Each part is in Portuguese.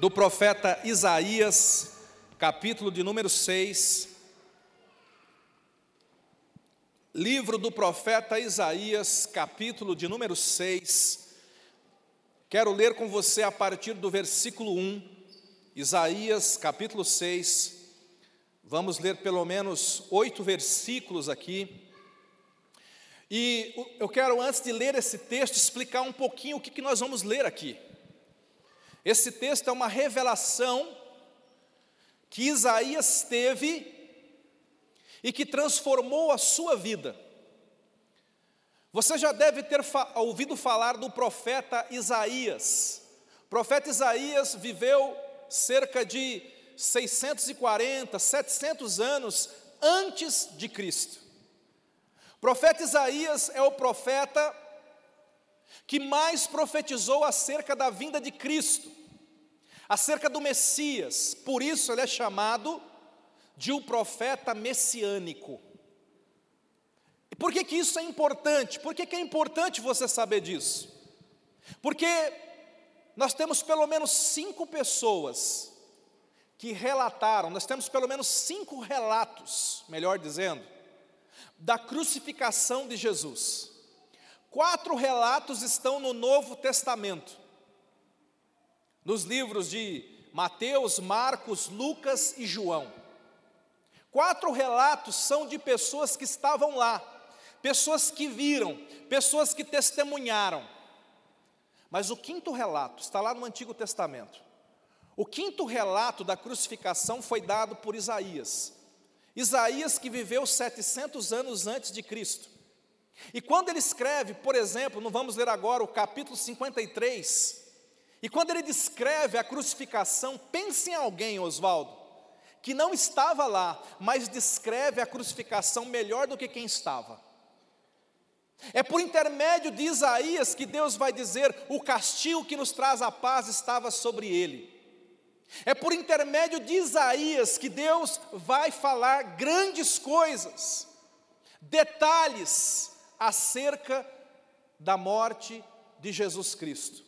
do profeta Isaías, capítulo de número 6. Livro do profeta Isaías, capítulo de número 6. Quero ler com você a partir do versículo 1. Isaías, capítulo 6. Vamos ler pelo menos oito versículos aqui. E eu quero, antes de ler esse texto, explicar um pouquinho o que, nós vamos ler aqui. Esse texto é uma revelação que Isaías teve e que transformou a sua vida. Você já deve ter fa ouvido falar do profeta Isaías. O profeta Isaías viveu cerca de 640, 700 anos antes de Cristo. O profeta Isaías é o profeta que mais profetizou acerca da vinda de Cristo, acerca do Messias, por isso ele é chamado de um profeta messiânico. E por que, que isso é importante? Por que, que é importante você saber disso? Porque nós temos pelo menos cinco pessoas que relataram, nós temos pelo menos cinco relatos, melhor dizendo, da crucificação de Jesus. Quatro relatos estão no Novo Testamento, nos livros de Mateus, Marcos, Lucas e João. Quatro relatos são de pessoas que estavam lá, pessoas que viram, pessoas que testemunharam. Mas o quinto relato está lá no Antigo Testamento. O quinto relato da crucificação foi dado por Isaías. Isaías que viveu 700 anos antes de Cristo. E quando ele escreve, por exemplo, não vamos ler agora o capítulo 53, e quando ele descreve a crucificação, pense em alguém, Oswaldo, que não estava lá, mas descreve a crucificação melhor do que quem estava. É por intermédio de Isaías que Deus vai dizer: o castigo que nos traz a paz estava sobre ele. É por intermédio de Isaías que Deus vai falar grandes coisas, detalhes acerca da morte de Jesus Cristo.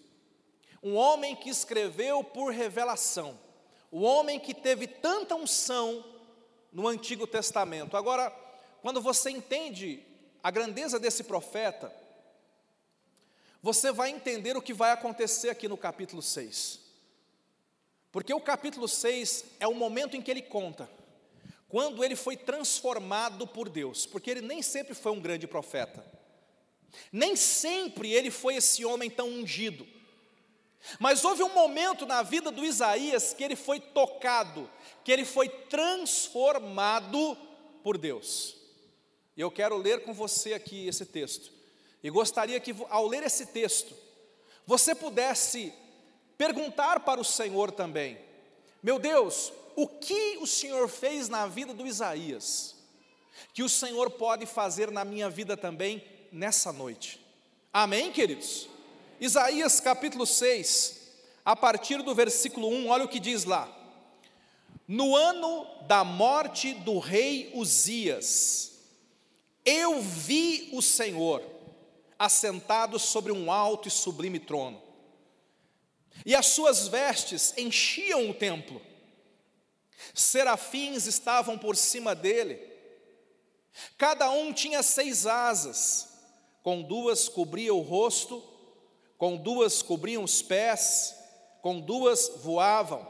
Um homem que escreveu por revelação, o homem que teve tanta unção no Antigo Testamento. Agora, quando você entende a grandeza desse profeta, você vai entender o que vai acontecer aqui no capítulo 6. Porque o capítulo 6 é o momento em que ele conta quando ele foi transformado por Deus, porque ele nem sempre foi um grande profeta. Nem sempre ele foi esse homem tão ungido. Mas houve um momento na vida do Isaías que ele foi tocado, que ele foi transformado por Deus. E eu quero ler com você aqui esse texto. E gostaria que, ao ler esse texto, você pudesse perguntar para o Senhor também: Meu Deus, o que o Senhor fez na vida do Isaías, que o Senhor pode fazer na minha vida também nessa noite. Amém, queridos? Isaías capítulo 6, a partir do versículo 1, olha o que diz lá. No ano da morte do rei Uzias, eu vi o Senhor assentado sobre um alto e sublime trono, e as suas vestes enchiam o templo, serafins estavam por cima dele, cada um tinha seis asas, com duas cobria o rosto, com duas cobriam os pés, com duas voavam.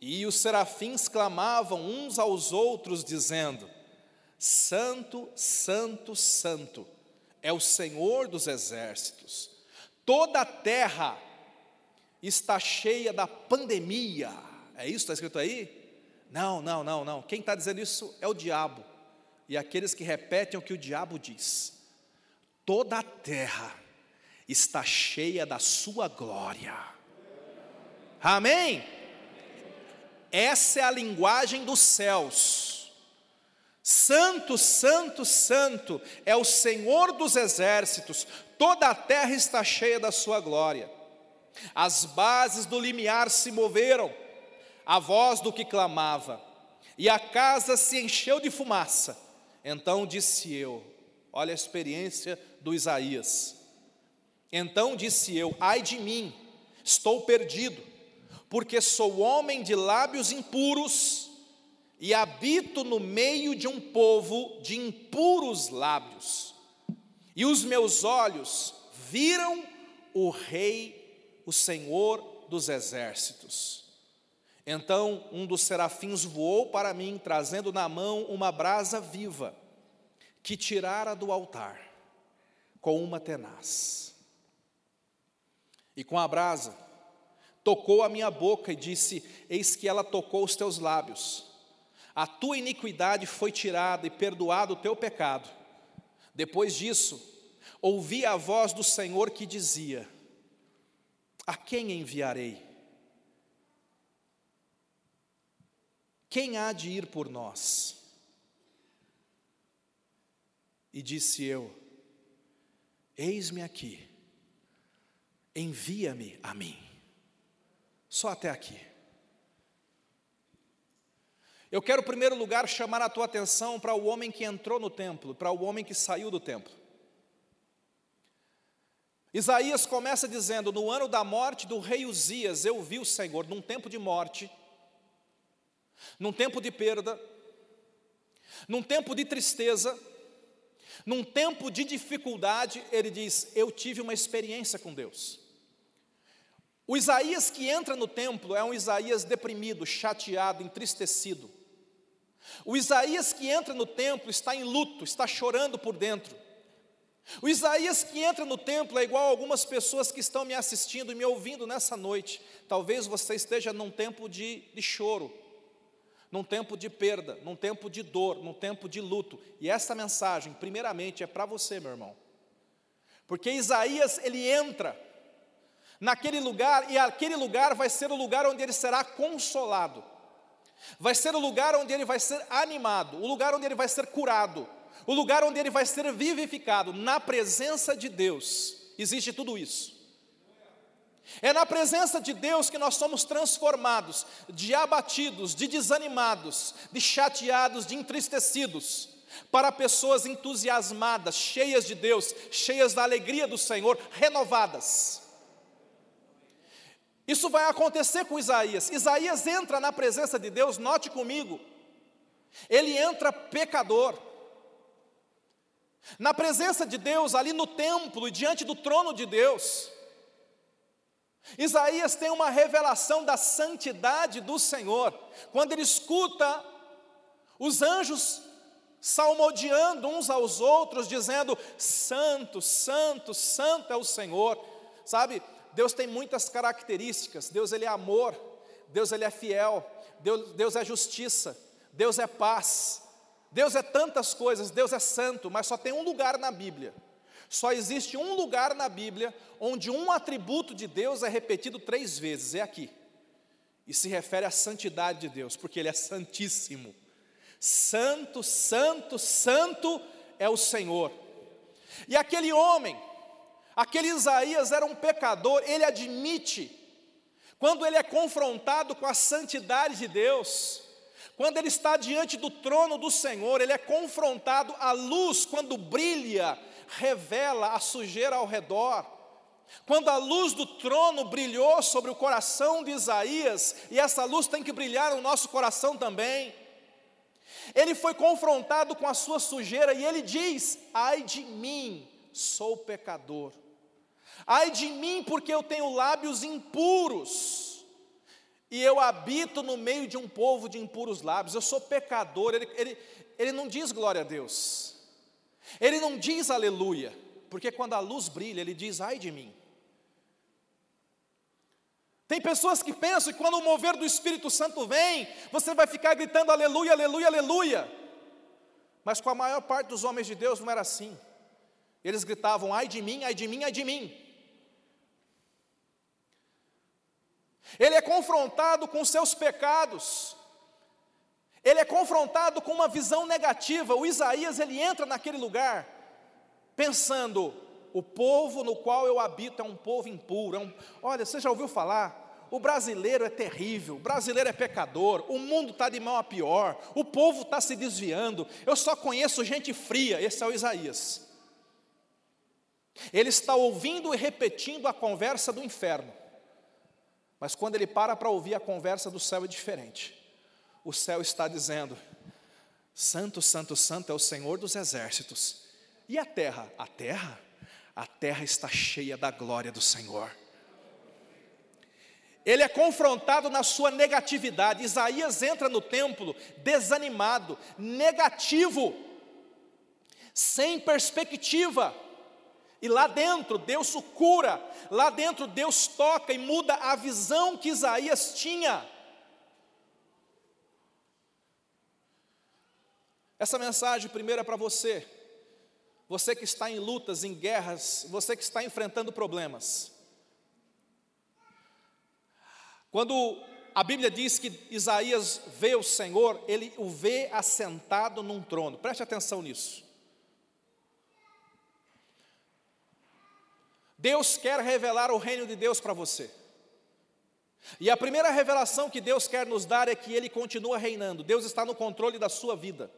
E os serafins clamavam uns aos outros, dizendo: Santo, Santo, Santo é o Senhor dos exércitos. Toda a terra está cheia da pandemia. É isso que está escrito aí? Não, não, não, não. Quem está dizendo isso é o diabo. E aqueles que repetem o que o diabo diz toda a terra está cheia da sua glória. Amém? Essa é a linguagem dos céus. Santo, santo, santo é o Senhor dos exércitos, toda a terra está cheia da sua glória. As bases do limiar se moveram, a voz do que clamava, e a casa se encheu de fumaça. Então disse eu: Olha a experiência do Isaías. Então disse eu: Ai de mim, estou perdido, porque sou homem de lábios impuros e habito no meio de um povo de impuros lábios. E os meus olhos viram o Rei, o Senhor dos exércitos. Então um dos serafins voou para mim, trazendo na mão uma brasa viva, que tirara do altar, com uma tenaz. E com a brasa, tocou a minha boca e disse: Eis que ela tocou os teus lábios. A tua iniquidade foi tirada e perdoado o teu pecado. Depois disso, ouvi a voz do Senhor que dizia: A quem enviarei? Quem há de ir por nós? E disse eu: Eis-me aqui, envia-me a mim. Só até aqui. Eu quero, em primeiro lugar, chamar a tua atenção para o homem que entrou no templo, para o homem que saiu do templo. Isaías começa dizendo: No ano da morte do rei Uzias, eu vi o Senhor, num tempo de morte, num tempo de perda, num tempo de tristeza, num tempo de dificuldade, ele diz: Eu tive uma experiência com Deus. O Isaías que entra no templo é um Isaías deprimido, chateado, entristecido. O Isaías que entra no templo está em luto, está chorando por dentro. O Isaías que entra no templo é igual a algumas pessoas que estão me assistindo e me ouvindo nessa noite. Talvez você esteja num tempo de, de choro, num tempo de perda, num tempo de dor, num tempo de luto. E essa mensagem, primeiramente, é para você, meu irmão. Porque Isaías, ele entra naquele lugar, e aquele lugar vai ser o lugar onde ele será consolado, vai ser o lugar onde ele vai ser animado, o lugar onde ele vai ser curado, o lugar onde ele vai ser vivificado, na presença de Deus, existe tudo isso. É na presença de Deus que nós somos transformados, de abatidos, de desanimados, de chateados, de entristecidos, para pessoas entusiasmadas, cheias de Deus, cheias da alegria do Senhor, renovadas. Isso vai acontecer com Isaías. Isaías entra na presença de Deus, note comigo, ele entra pecador. Na presença de Deus, ali no templo e diante do trono de Deus, Isaías tem uma revelação da santidade do Senhor, quando ele escuta os anjos salmodiando uns aos outros, dizendo: Santo, Santo, Santo é o Senhor, sabe? Deus tem muitas características. Deus ele é amor, Deus ele é fiel, Deus, Deus é justiça, Deus é paz. Deus é tantas coisas, Deus é santo, mas só tem um lugar na Bíblia. Só existe um lugar na Bíblia onde um atributo de Deus é repetido três vezes, é aqui. E se refere à santidade de Deus, porque Ele é santíssimo. Santo, santo, santo é o Senhor. E aquele homem Aquele Isaías era um pecador, ele admite, quando ele é confrontado com a santidade de Deus, quando ele está diante do trono do Senhor, ele é confrontado, a luz, quando brilha, revela a sujeira ao redor. Quando a luz do trono brilhou sobre o coração de Isaías, e essa luz tem que brilhar no nosso coração também, ele foi confrontado com a sua sujeira e ele diz: Ai de mim, sou pecador. Ai de mim, porque eu tenho lábios impuros, e eu habito no meio de um povo de impuros lábios, eu sou pecador. Ele, ele, ele não diz glória a Deus, ele não diz aleluia, porque quando a luz brilha, ele diz ai de mim. Tem pessoas que pensam que quando o mover do Espírito Santo vem, você vai ficar gritando aleluia, aleluia, aleluia. Mas com a maior parte dos homens de Deus não era assim. Eles gritavam ai de mim, ai de mim, ai de mim. Ele é confrontado com seus pecados, ele é confrontado com uma visão negativa. O Isaías ele entra naquele lugar pensando: o povo no qual eu habito é um povo impuro. É um... Olha, você já ouviu falar? O brasileiro é terrível, o brasileiro é pecador, o mundo está de mal a pior, o povo está se desviando. Eu só conheço gente fria. Esse é o Isaías. Ele está ouvindo e repetindo a conversa do inferno. Mas quando ele para para ouvir a conversa do céu é diferente. O céu está dizendo: Santo, Santo, Santo é o Senhor dos exércitos. E a terra? A terra? A terra está cheia da glória do Senhor. Ele é confrontado na sua negatividade. Isaías entra no templo desanimado, negativo, sem perspectiva. E lá dentro Deus o cura, lá dentro Deus toca e muda a visão que Isaías tinha. Essa mensagem primeiro é para você, você que está em lutas, em guerras, você que está enfrentando problemas. Quando a Bíblia diz que Isaías vê o Senhor, ele o vê assentado num trono, preste atenção nisso. Deus quer revelar o reino de Deus para você. E a primeira revelação que Deus quer nos dar é que Ele continua reinando, Deus está no controle da sua vida.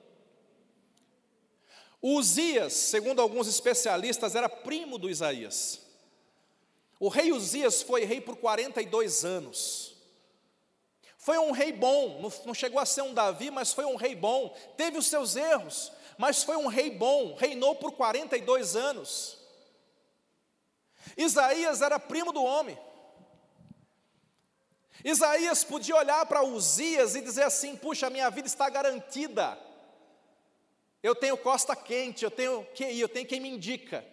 Uzias, segundo alguns especialistas, era primo do Isaías. O rei Uzias foi rei por 42 anos. Foi um rei bom, não chegou a ser um Davi, mas foi um rei bom. Teve os seus erros, mas foi um rei bom, reinou por 42 anos. Isaías era primo do homem. Isaías podia olhar para Uzias e dizer assim: puxa, minha vida está garantida. Eu tenho costa quente, eu tenho QI, eu tenho quem me indica.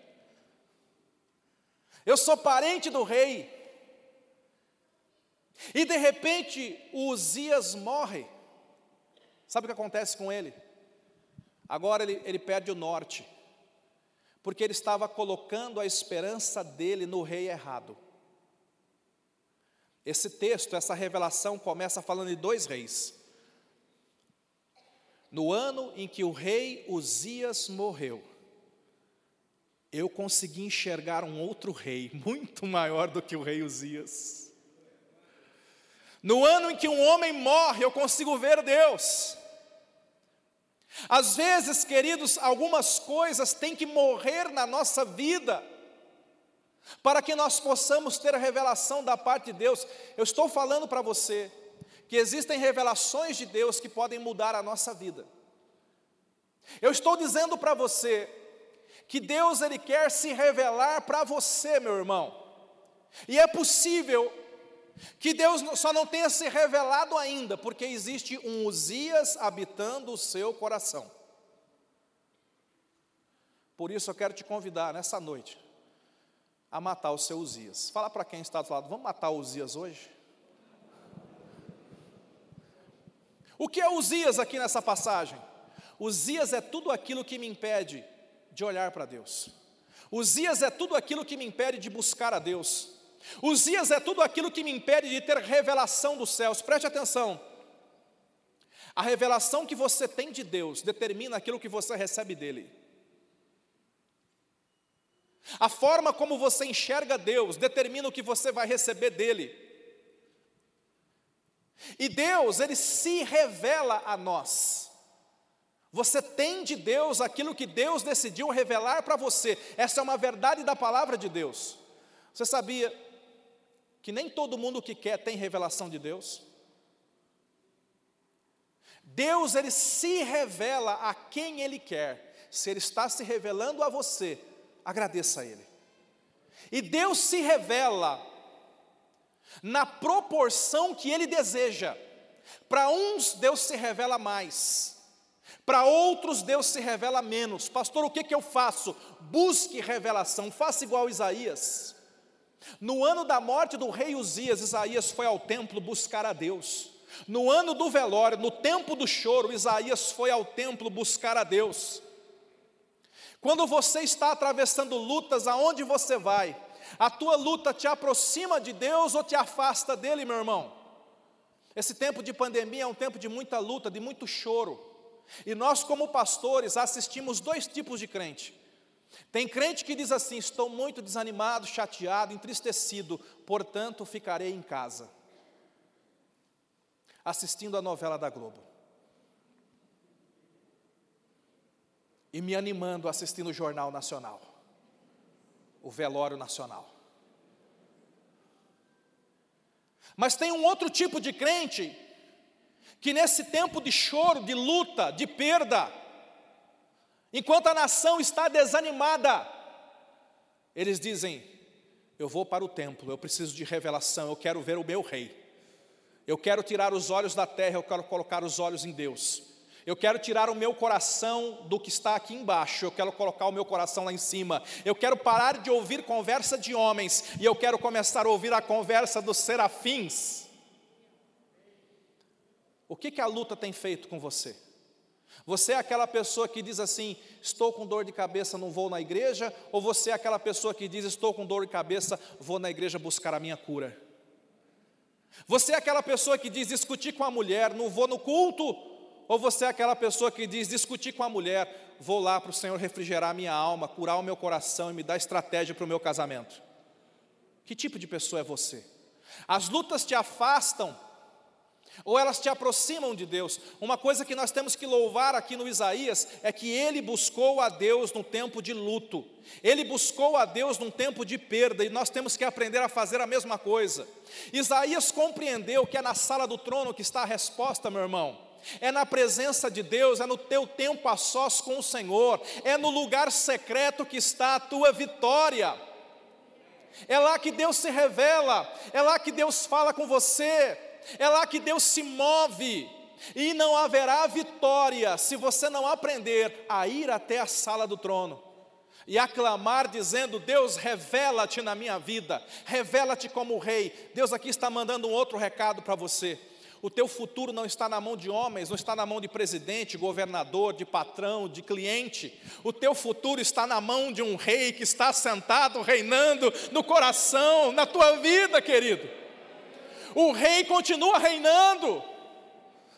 Eu sou parente do rei. E de repente, Uzias morre. Sabe o que acontece com ele? Agora ele, ele perde o norte porque ele estava colocando a esperança dele no rei errado. Esse texto, essa revelação começa falando de dois reis. No ano em que o rei Uzias morreu, eu consegui enxergar um outro rei, muito maior do que o rei Uzias. No ano em que um homem morre, eu consigo ver Deus. Às vezes, queridos, algumas coisas têm que morrer na nossa vida, para que nós possamos ter a revelação da parte de Deus. Eu estou falando para você que existem revelações de Deus que podem mudar a nossa vida. Eu estou dizendo para você que Deus ele quer se revelar para você, meu irmão. E é possível que Deus só não tenha se revelado ainda, porque existe um Uzias habitando o seu coração. Por isso eu quero te convidar nessa noite a matar o seu Uzias. Fala para quem está do lado, vamos matar o Uzias hoje? O que é Uzias aqui nessa passagem? Uzias é tudo aquilo que me impede de olhar para Deus. Uzias é tudo aquilo que me impede de buscar a Deus. Uzias é tudo aquilo que me impede de ter revelação dos céus. Preste atenção. A revelação que você tem de Deus determina aquilo que você recebe dele. A forma como você enxerga Deus determina o que você vai receber dele. E Deus, ele se revela a nós. Você tem de Deus aquilo que Deus decidiu revelar para você. Essa é uma verdade da palavra de Deus. Você sabia que nem todo mundo que quer tem revelação de Deus. Deus ele se revela a quem ele quer. Se ele está se revelando a você, agradeça a ele. E Deus se revela na proporção que ele deseja. Para uns Deus se revela mais. Para outros Deus se revela menos. Pastor, o que, que eu faço? Busque revelação, faça igual Isaías. No ano da morte do rei Uzias, Isaías foi ao templo buscar a Deus. No ano do velório, no tempo do choro, Isaías foi ao templo buscar a Deus. Quando você está atravessando lutas, aonde você vai? A tua luta te aproxima de Deus ou te afasta dele, meu irmão? Esse tempo de pandemia é um tempo de muita luta, de muito choro. E nós, como pastores, assistimos dois tipos de crente tem crente que diz assim: estou muito desanimado, chateado, entristecido, portanto ficarei em casa, assistindo a novela da Globo. E me animando assistindo o Jornal Nacional, o Velório Nacional. Mas tem um outro tipo de crente que nesse tempo de choro, de luta, de perda, enquanto a nação está desanimada, eles dizem: Eu vou para o templo, eu preciso de revelação, eu quero ver o meu rei. Eu quero tirar os olhos da terra, eu quero colocar os olhos em Deus. Eu quero tirar o meu coração do que está aqui embaixo, eu quero colocar o meu coração lá em cima. Eu quero parar de ouvir conversa de homens e eu quero começar a ouvir a conversa dos serafins. O que, que a luta tem feito com você? Você é aquela pessoa que diz assim: estou com dor de cabeça, não vou na igreja? Ou você é aquela pessoa que diz: estou com dor de cabeça, vou na igreja buscar a minha cura? Você é aquela pessoa que diz: discutir com a mulher, não vou no culto? Ou você é aquela pessoa que diz: discutir com a mulher, vou lá para o Senhor refrigerar minha alma, curar o meu coração e me dar estratégia para o meu casamento? Que tipo de pessoa é você? As lutas te afastam ou elas te aproximam de Deus. Uma coisa que nós temos que louvar aqui no Isaías é que ele buscou a Deus no tempo de luto, ele buscou a Deus num tempo de perda, e nós temos que aprender a fazer a mesma coisa. Isaías compreendeu que é na sala do trono que está a resposta, meu irmão. É na presença de Deus, é no teu tempo a sós com o Senhor, é no lugar secreto que está a tua vitória. É lá que Deus se revela, é lá que Deus fala com você, é lá que Deus se move, e não haverá vitória se você não aprender a ir até a sala do trono e aclamar, dizendo: Deus, revela-te na minha vida, revela-te como rei. Deus aqui está mandando um outro recado para você. O teu futuro não está na mão de homens, não está na mão de presidente, governador, de patrão, de cliente. O teu futuro está na mão de um rei que está sentado, reinando no coração, na tua vida, querido. O rei continua reinando.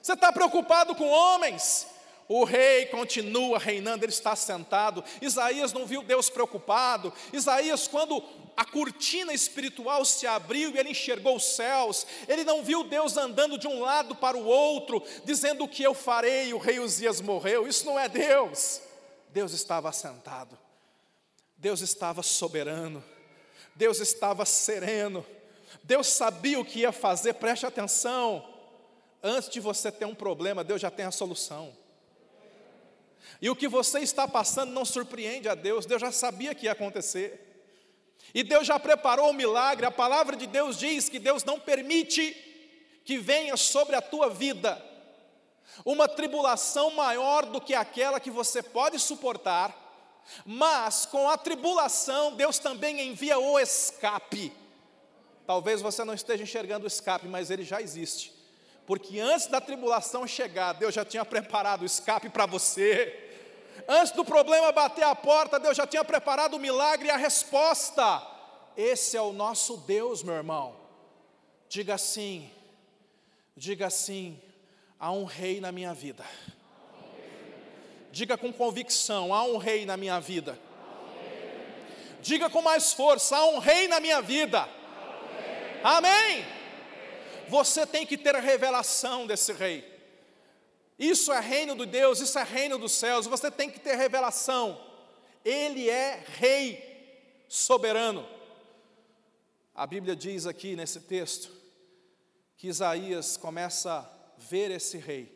Você está preocupado com homens? O rei continua reinando, ele está sentado. Isaías não viu Deus preocupado. Isaías, quando a cortina espiritual se abriu e ele enxergou os céus, ele não viu Deus andando de um lado para o outro, dizendo o que eu farei, o rei Uzias morreu. Isso não é Deus. Deus estava sentado, Deus estava soberano, Deus estava sereno. Deus sabia o que ia fazer, preste atenção. Antes de você ter um problema, Deus já tem a solução. E o que você está passando não surpreende a Deus, Deus já sabia que ia acontecer. E Deus já preparou o milagre, a palavra de Deus diz que Deus não permite que venha sobre a tua vida uma tribulação maior do que aquela que você pode suportar, mas com a tribulação Deus também envia o escape. Talvez você não esteja enxergando o escape, mas ele já existe. Porque antes da tribulação chegar, Deus já tinha preparado o escape para você. Antes do problema bater a porta, Deus já tinha preparado o milagre e a resposta. Esse é o nosso Deus, meu irmão. Diga assim, diga assim: há um rei na minha vida. Diga com convicção: há um rei na minha vida. Diga com mais força: há um rei na minha vida. Amém? Você tem que ter a revelação desse rei. Isso é reino de Deus, isso é reino dos céus. Você tem que ter revelação. Ele é rei soberano. A Bíblia diz aqui nesse texto que Isaías começa a ver esse rei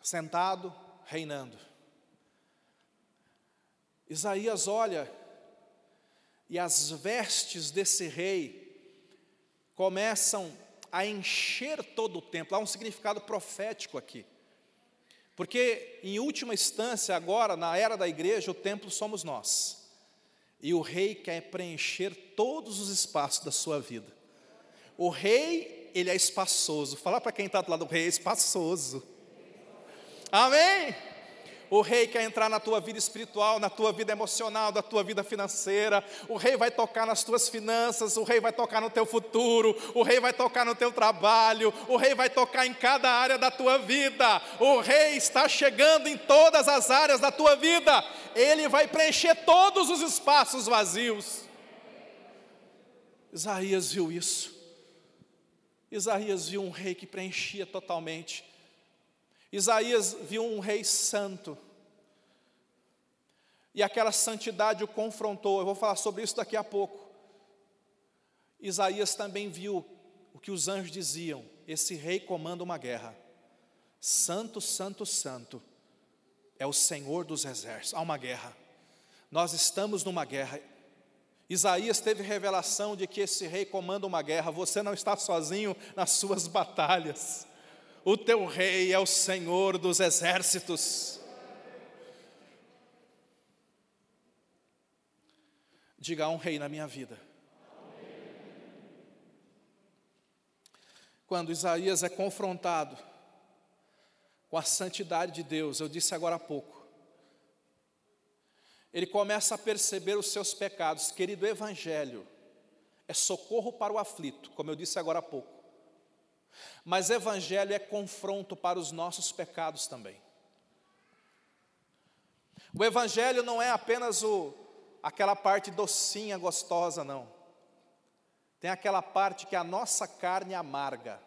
sentado, reinando. Isaías olha e as vestes desse rei começam a encher todo o templo. Há um significado profético aqui. Porque, em última instância, agora, na era da igreja, o templo somos nós. E o rei quer preencher todos os espaços da sua vida. O rei, ele é espaçoso. Falar para quem está do lado do rei, é espaçoso. Amém? O rei quer entrar na tua vida espiritual, na tua vida emocional, na tua vida financeira. O rei vai tocar nas tuas finanças, o rei vai tocar no teu futuro, o rei vai tocar no teu trabalho, o rei vai tocar em cada área da tua vida. O rei está chegando em todas as áreas da tua vida. Ele vai preencher todos os espaços vazios. Isaías viu isso. Isaías viu um rei que preenchia totalmente. Isaías viu um rei santo. E aquela santidade o confrontou. Eu vou falar sobre isso daqui a pouco. Isaías também viu o que os anjos diziam: esse rei comanda uma guerra. Santo, santo, santo é o Senhor dos exércitos. Há uma guerra. Nós estamos numa guerra. Isaías teve revelação de que esse rei comanda uma guerra. Você não está sozinho nas suas batalhas. O teu rei é o Senhor dos exércitos. Diga um rei na minha vida. Quando Isaías é confrontado com a santidade de Deus, eu disse agora há pouco, ele começa a perceber os seus pecados. Querido Evangelho, é socorro para o aflito, como eu disse agora há pouco. Mas Evangelho é confronto para os nossos pecados também. O Evangelho não é apenas o, aquela parte docinha, gostosa, não. Tem aquela parte que a nossa carne amarga.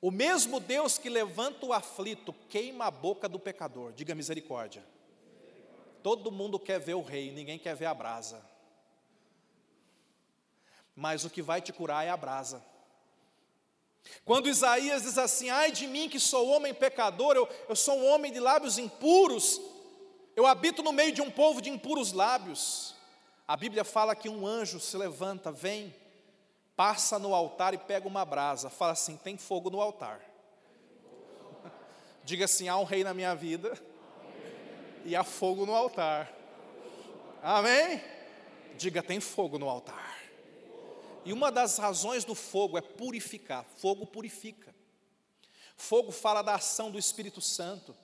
O mesmo Deus que levanta o aflito queima a boca do pecador, diga misericórdia. Todo mundo quer ver o rei, ninguém quer ver a brasa. Mas o que vai te curar é a brasa. Quando Isaías diz assim: Ai de mim que sou homem pecador, eu, eu sou um homem de lábios impuros, eu habito no meio de um povo de impuros lábios. A Bíblia fala que um anjo se levanta, vem, passa no altar e pega uma brasa, fala assim: tem fogo no altar. Diga assim: há um rei na minha vida e há fogo no altar. Amém? Diga: tem fogo no altar. E uma das razões do fogo é purificar. Fogo purifica. Fogo fala da ação do Espírito Santo.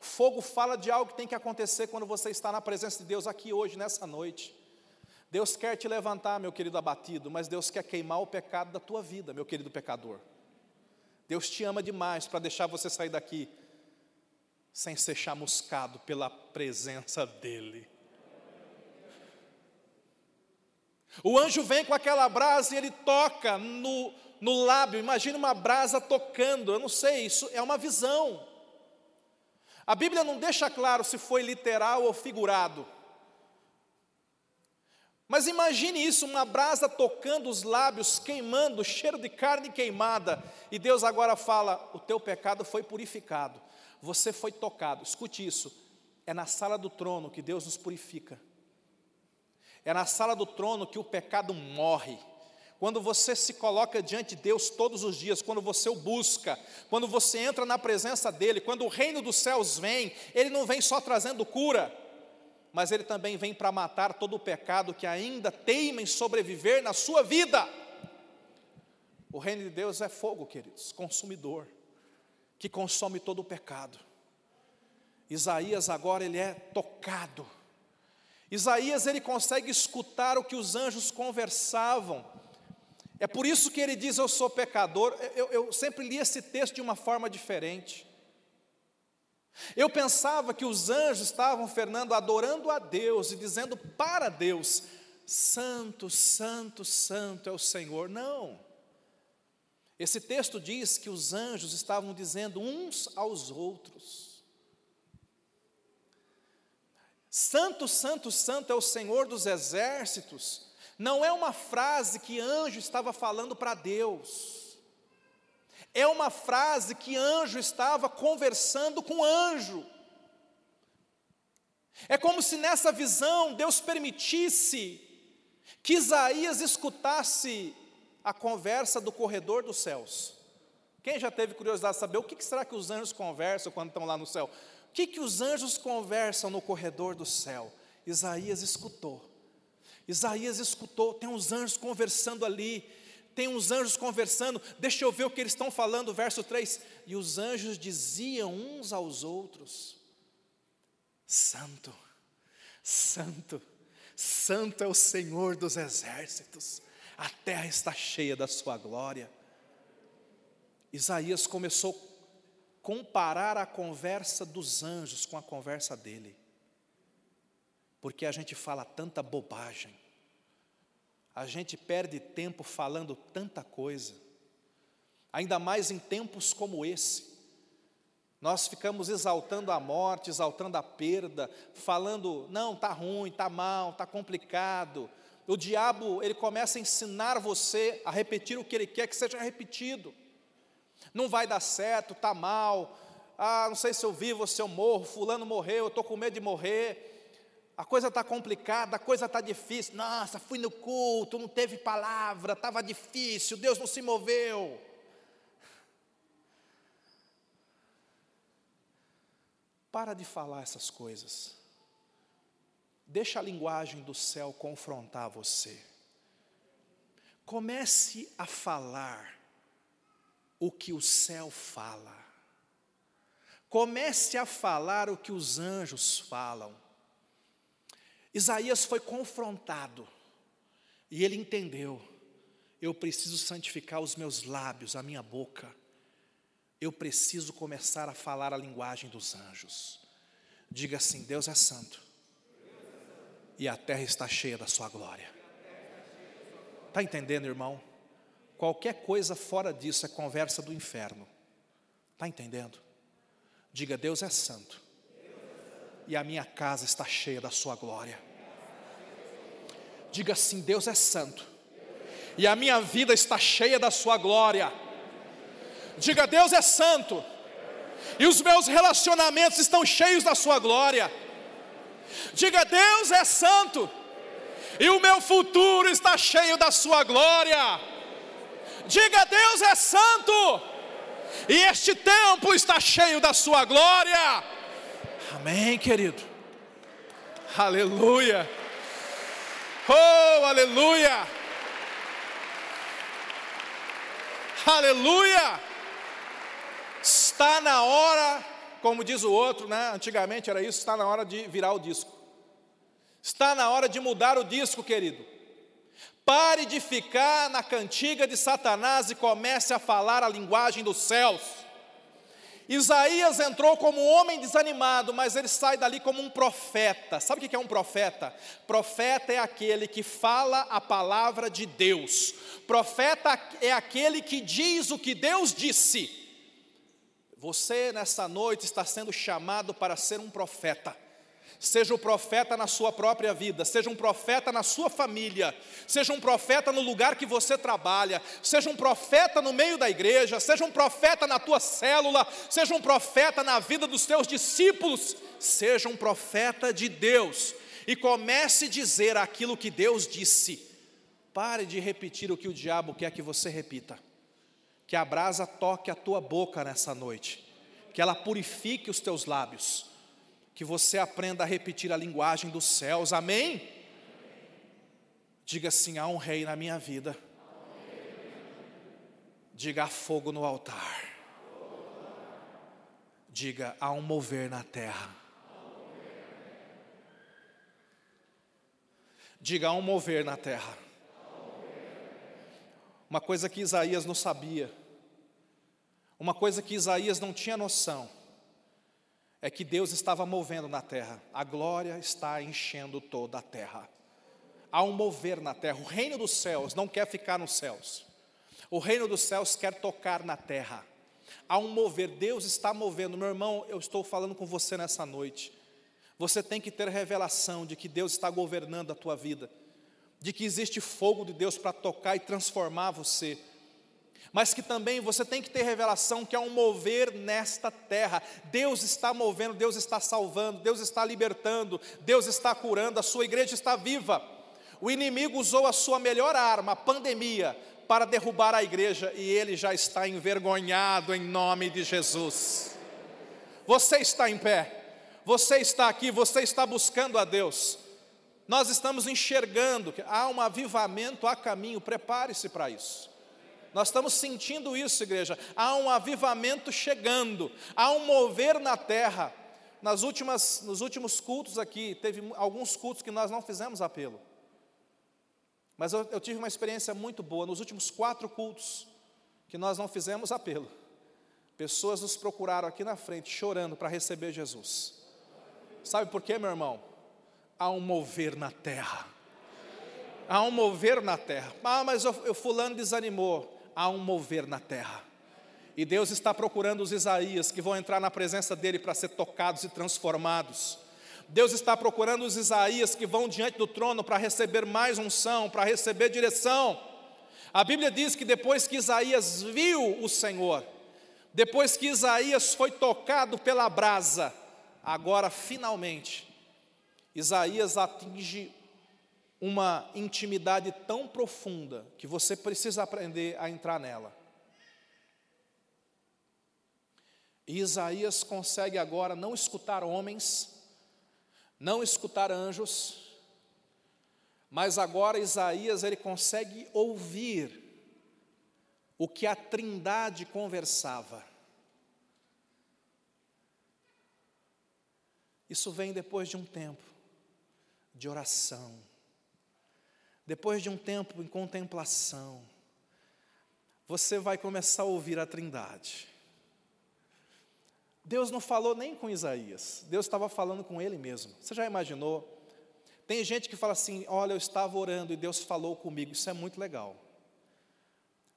Fogo fala de algo que tem que acontecer quando você está na presença de Deus aqui hoje, nessa noite. Deus quer te levantar, meu querido abatido, mas Deus quer queimar o pecado da tua vida, meu querido pecador. Deus te ama demais para deixar você sair daqui sem ser chamuscado pela presença dEle. O anjo vem com aquela brasa e ele toca no, no lábio. Imagina uma brasa tocando, eu não sei, isso é uma visão. A Bíblia não deixa claro se foi literal ou figurado. Mas imagine isso, uma brasa tocando os lábios, queimando, cheiro de carne queimada, e Deus agora fala: o teu pecado foi purificado, você foi tocado. Escute isso, é na sala do trono que Deus nos purifica, é na sala do trono que o pecado morre. Quando você se coloca diante de Deus todos os dias, quando você o busca, quando você entra na presença dEle, quando o reino dos céus vem, Ele não vem só trazendo cura, mas Ele também vem para matar todo o pecado que ainda teima em sobreviver na sua vida. O reino de Deus é fogo, queridos, consumidor, que consome todo o pecado. Isaías agora ele é tocado. Isaías ele consegue escutar o que os anjos conversavam. É por isso que ele diz: Eu sou pecador. Eu, eu sempre li esse texto de uma forma diferente. Eu pensava que os anjos estavam, Fernando, adorando a Deus e dizendo para Deus: Santo, Santo, Santo é o Senhor. Não. Esse texto diz que os anjos estavam dizendo uns aos outros: Santo, Santo, Santo é o Senhor dos exércitos não é uma frase que anjo estava falando para Deus. É uma frase que anjo estava conversando com anjo. É como se nessa visão Deus permitisse que Isaías escutasse a conversa do corredor dos céus. Quem já teve curiosidade de saber o que será que os anjos conversam quando estão lá no céu? O que, que os anjos conversam no corredor do céu? Isaías escutou. Isaías escutou, tem uns anjos conversando ali, tem uns anjos conversando, deixa eu ver o que eles estão falando, verso 3. E os anjos diziam uns aos outros: Santo, Santo, Santo é o Senhor dos exércitos, a terra está cheia da sua glória. Isaías começou comparar a conversa dos anjos com a conversa dele porque a gente fala tanta bobagem, a gente perde tempo falando tanta coisa, ainda mais em tempos como esse. Nós ficamos exaltando a morte, exaltando a perda, falando, não, está ruim, está mal, está complicado, o diabo ele começa a ensinar você a repetir o que ele quer que seja repetido. Não vai dar certo, tá mal. Ah, não sei se eu vivo ou se eu morro. Fulano morreu, eu estou com medo de morrer. A coisa está complicada, a coisa está difícil. Nossa, fui no culto, não teve palavra, estava difícil, Deus não se moveu. Para de falar essas coisas. Deixa a linguagem do céu confrontar você. Comece a falar o que o céu fala. Comece a falar o que os anjos falam. Isaías foi confrontado e ele entendeu: eu preciso santificar os meus lábios, a minha boca. Eu preciso começar a falar a linguagem dos anjos. Diga assim: Deus é santo e a terra está cheia da sua glória. Está entendendo, irmão? Qualquer coisa fora disso é conversa do inferno. Está entendendo? Diga: Deus é santo e a minha casa está cheia da sua glória. Diga assim: Deus é santo e a minha vida está cheia da sua glória. Diga: Deus é santo e os meus relacionamentos estão cheios da sua glória. Diga: Deus é santo, e o meu futuro está cheio da Sua glória. Diga: Deus é santo, e este templo está cheio da Sua glória. Amém, querido. Aleluia. Oh, aleluia. Aleluia. Está na hora como diz o outro, né? antigamente era isso, está na hora de virar o disco. Está na hora de mudar o disco, querido. Pare de ficar na cantiga de Satanás e comece a falar a linguagem dos céus. Isaías entrou como um homem desanimado, mas ele sai dali como um profeta. Sabe o que é um profeta? Profeta é aquele que fala a palavra de Deus. Profeta é aquele que diz o que Deus disse. Você nessa noite está sendo chamado para ser um profeta. Seja um profeta na sua própria vida, seja um profeta na sua família, seja um profeta no lugar que você trabalha, seja um profeta no meio da igreja, seja um profeta na tua célula, seja um profeta na vida dos teus discípulos, seja um profeta de Deus. E comece a dizer aquilo que Deus disse. Pare de repetir o que o diabo quer que você repita. Que a brasa toque a tua boca nessa noite, que ela purifique os teus lábios, que você aprenda a repetir a linguagem dos céus, amém? Diga assim: há um rei na minha vida, diga há fogo no altar, diga há um mover na terra. Diga há um mover na terra. Uma coisa que Isaías não sabia, uma coisa que Isaías não tinha noção, é que Deus estava movendo na terra, a glória está enchendo toda a terra. Há um mover na terra, o reino dos céus não quer ficar nos céus, o reino dos céus quer tocar na terra. Há um mover, Deus está movendo, meu irmão, eu estou falando com você nessa noite. Você tem que ter revelação de que Deus está governando a tua vida de que existe fogo de Deus para tocar e transformar você, mas que também você tem que ter revelação que há um mover nesta terra. Deus está movendo, Deus está salvando, Deus está libertando, Deus está curando, a sua igreja está viva. O inimigo usou a sua melhor arma, a pandemia, para derrubar a igreja e ele já está envergonhado em nome de Jesus. Você está em pé, você está aqui, você está buscando a Deus nós estamos enxergando que há um avivamento a caminho, prepare-se para isso. Nós estamos sentindo isso, igreja. Há um avivamento chegando, há um mover na terra. Nas últimas, nos últimos cultos aqui, teve alguns cultos que nós não fizemos apelo. Mas eu, eu tive uma experiência muito boa. Nos últimos quatro cultos que nós não fizemos apelo, pessoas nos procuraram aqui na frente, chorando para receber Jesus. Sabe por quê, meu irmão? há um mover na terra. Há um mover na terra. Ah, mas o, o fulano desanimou. Há um mover na terra. E Deus está procurando os Isaías que vão entrar na presença dele para ser tocados e transformados. Deus está procurando os Isaías que vão diante do trono para receber mais unção, para receber direção. A Bíblia diz que depois que Isaías viu o Senhor, depois que Isaías foi tocado pela brasa, agora finalmente, Isaías atinge uma intimidade tão profunda que você precisa aprender a entrar nela. E Isaías consegue agora não escutar homens, não escutar anjos, mas agora Isaías ele consegue ouvir o que a Trindade conversava. Isso vem depois de um tempo de oração, depois de um tempo em contemplação. Você vai começar a ouvir a Trindade. Deus não falou nem com Isaías, Deus estava falando com ele mesmo. Você já imaginou? Tem gente que fala assim: Olha, eu estava orando e Deus falou comigo. Isso é muito legal.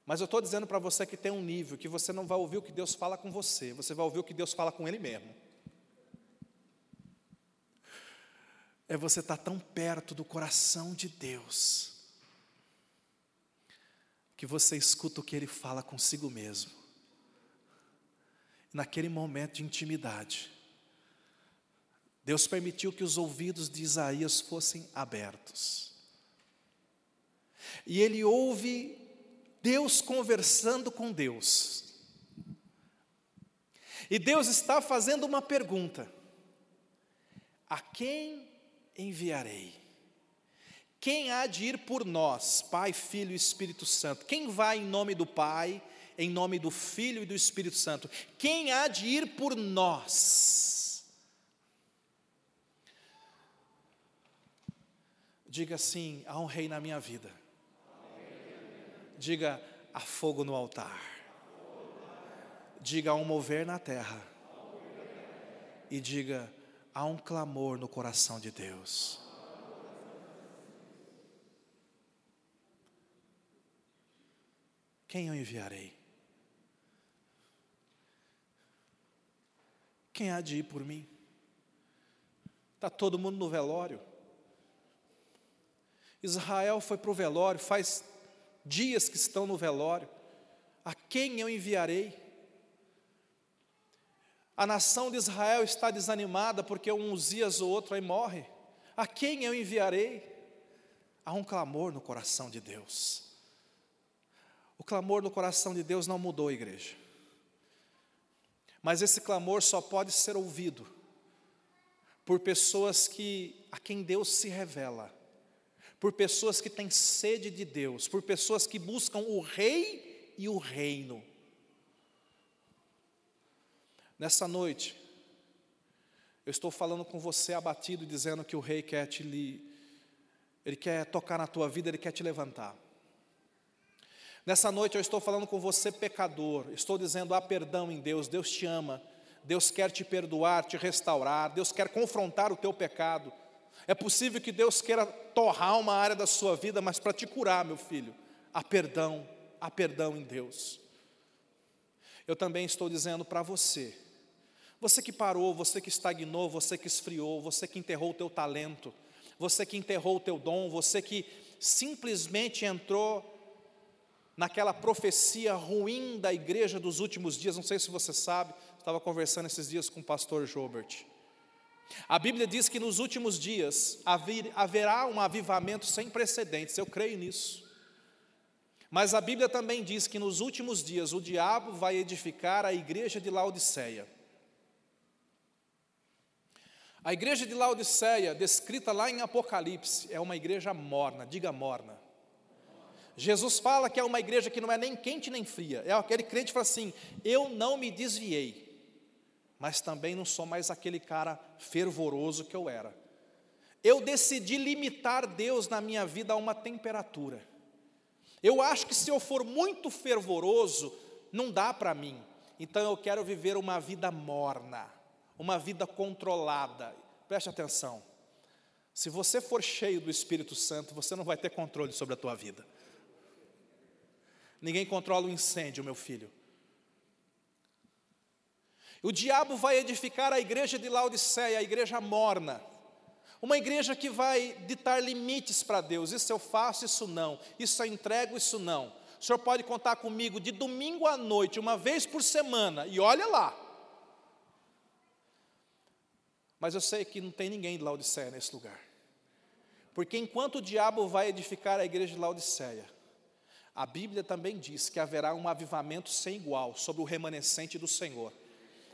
Mas eu estou dizendo para você que tem um nível que você não vai ouvir o que Deus fala com você, você vai ouvir o que Deus fala com Ele mesmo. É você estar tá tão perto do coração de Deus, que você escuta o que Ele fala consigo mesmo naquele momento de intimidade, Deus permitiu que os ouvidos de Isaías fossem abertos. E ele ouve Deus conversando com Deus. E Deus está fazendo uma pergunta: A quem enviarei? Quem há de ir por nós, Pai, Filho e Espírito Santo? Quem vai em nome do Pai, em nome do Filho e do Espírito Santo. Quem há de ir por nós? Diga assim: há um rei na minha vida. Diga: há fogo no altar. Diga: há um mover na terra. E diga: há um clamor no coração de Deus. Quem eu enviarei? Quem há de ir por mim? Está todo mundo no velório. Israel foi para o velório, faz dias que estão no velório. A quem eu enviarei? A nação de Israel está desanimada porque um Uzias ou outro aí morre. A quem eu enviarei? Há um clamor no coração de Deus. O clamor no coração de Deus não mudou, igreja. Mas esse clamor só pode ser ouvido por pessoas que a quem Deus se revela, por pessoas que têm sede de Deus, por pessoas que buscam o rei e o reino. Nessa noite, eu estou falando com você abatido, dizendo que o rei quer te ele quer tocar na tua vida, ele quer te levantar. Nessa noite eu estou falando com você, pecador, estou dizendo: há perdão em Deus, Deus te ama, Deus quer te perdoar, te restaurar, Deus quer confrontar o teu pecado. É possível que Deus queira torrar uma área da sua vida, mas para te curar, meu filho, há perdão, há perdão em Deus. Eu também estou dizendo para você, você que parou, você que estagnou, você que esfriou, você que enterrou o teu talento, você que enterrou o teu dom, você que simplesmente entrou naquela profecia ruim da igreja dos últimos dias, não sei se você sabe, estava conversando esses dias com o pastor Jobert. A Bíblia diz que nos últimos dias haverá um avivamento sem precedentes, eu creio nisso. Mas a Bíblia também diz que nos últimos dias o diabo vai edificar a igreja de Laodiceia. A igreja de Laodiceia, descrita lá em Apocalipse, é uma igreja morna, diga morna. Jesus fala que é uma igreja que não é nem quente nem fria. É aquele crente que fala assim: Eu não me desviei, mas também não sou mais aquele cara fervoroso que eu era. Eu decidi limitar Deus na minha vida a uma temperatura. Eu acho que se eu for muito fervoroso, não dá para mim. Então eu quero viver uma vida morna, uma vida controlada. Preste atenção. Se você for cheio do Espírito Santo, você não vai ter controle sobre a tua vida. Ninguém controla o incêndio, meu filho. O diabo vai edificar a igreja de Laodiceia, a igreja morna, Uma igreja que vai ditar limites para Deus, isso eu faço, isso não, isso eu entrego, isso não. O senhor pode contar comigo de domingo à noite, uma vez por semana, e olha lá. Mas eu sei que não tem ninguém de Laodiceia nesse lugar. Porque enquanto o diabo vai edificar a igreja de Laodiceia, a Bíblia também diz que haverá um avivamento sem igual sobre o remanescente do Senhor.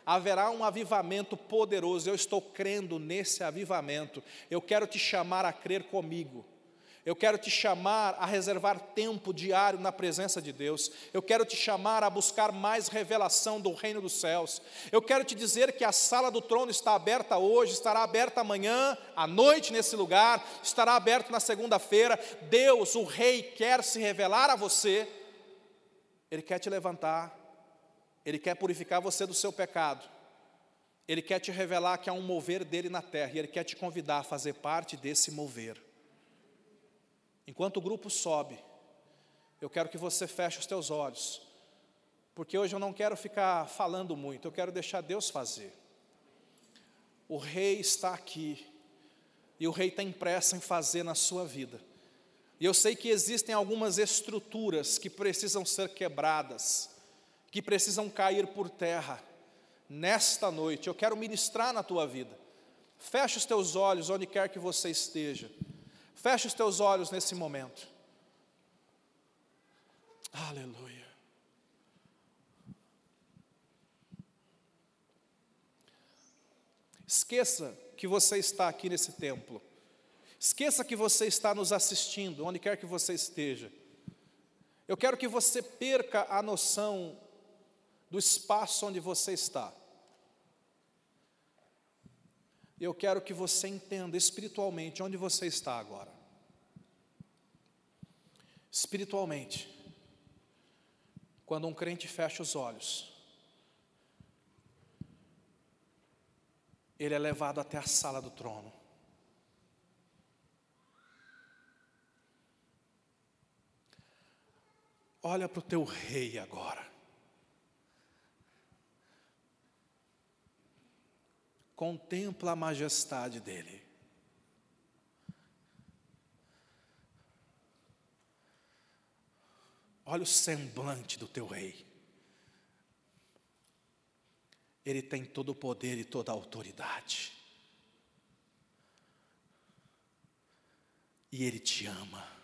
Haverá um avivamento poderoso, eu estou crendo nesse avivamento. Eu quero te chamar a crer comigo. Eu quero te chamar a reservar tempo diário na presença de Deus. Eu quero te chamar a buscar mais revelação do reino dos céus. Eu quero te dizer que a sala do trono está aberta hoje, estará aberta amanhã, à noite nesse lugar, estará aberto na segunda-feira. Deus, o Rei, quer se revelar a você. Ele quer te levantar. Ele quer purificar você do seu pecado. Ele quer te revelar que há um mover dele na terra e ele quer te convidar a fazer parte desse mover. Enquanto o grupo sobe, eu quero que você feche os teus olhos, porque hoje eu não quero ficar falando muito, eu quero deixar Deus fazer. O rei está aqui, e o rei tem pressa em fazer na sua vida. E eu sei que existem algumas estruturas que precisam ser quebradas, que precisam cair por terra. Nesta noite, eu quero ministrar na tua vida. Feche os teus olhos onde quer que você esteja. Feche os teus olhos nesse momento. Aleluia. Esqueça que você está aqui nesse templo. Esqueça que você está nos assistindo, onde quer que você esteja. Eu quero que você perca a noção do espaço onde você está. Eu quero que você entenda espiritualmente onde você está agora. Espiritualmente, quando um crente fecha os olhos, ele é levado até a sala do trono. Olha para o teu rei agora. Contempla a majestade dele. Olha o semblante do teu rei. Ele tem todo o poder e toda a autoridade. E ele te ama.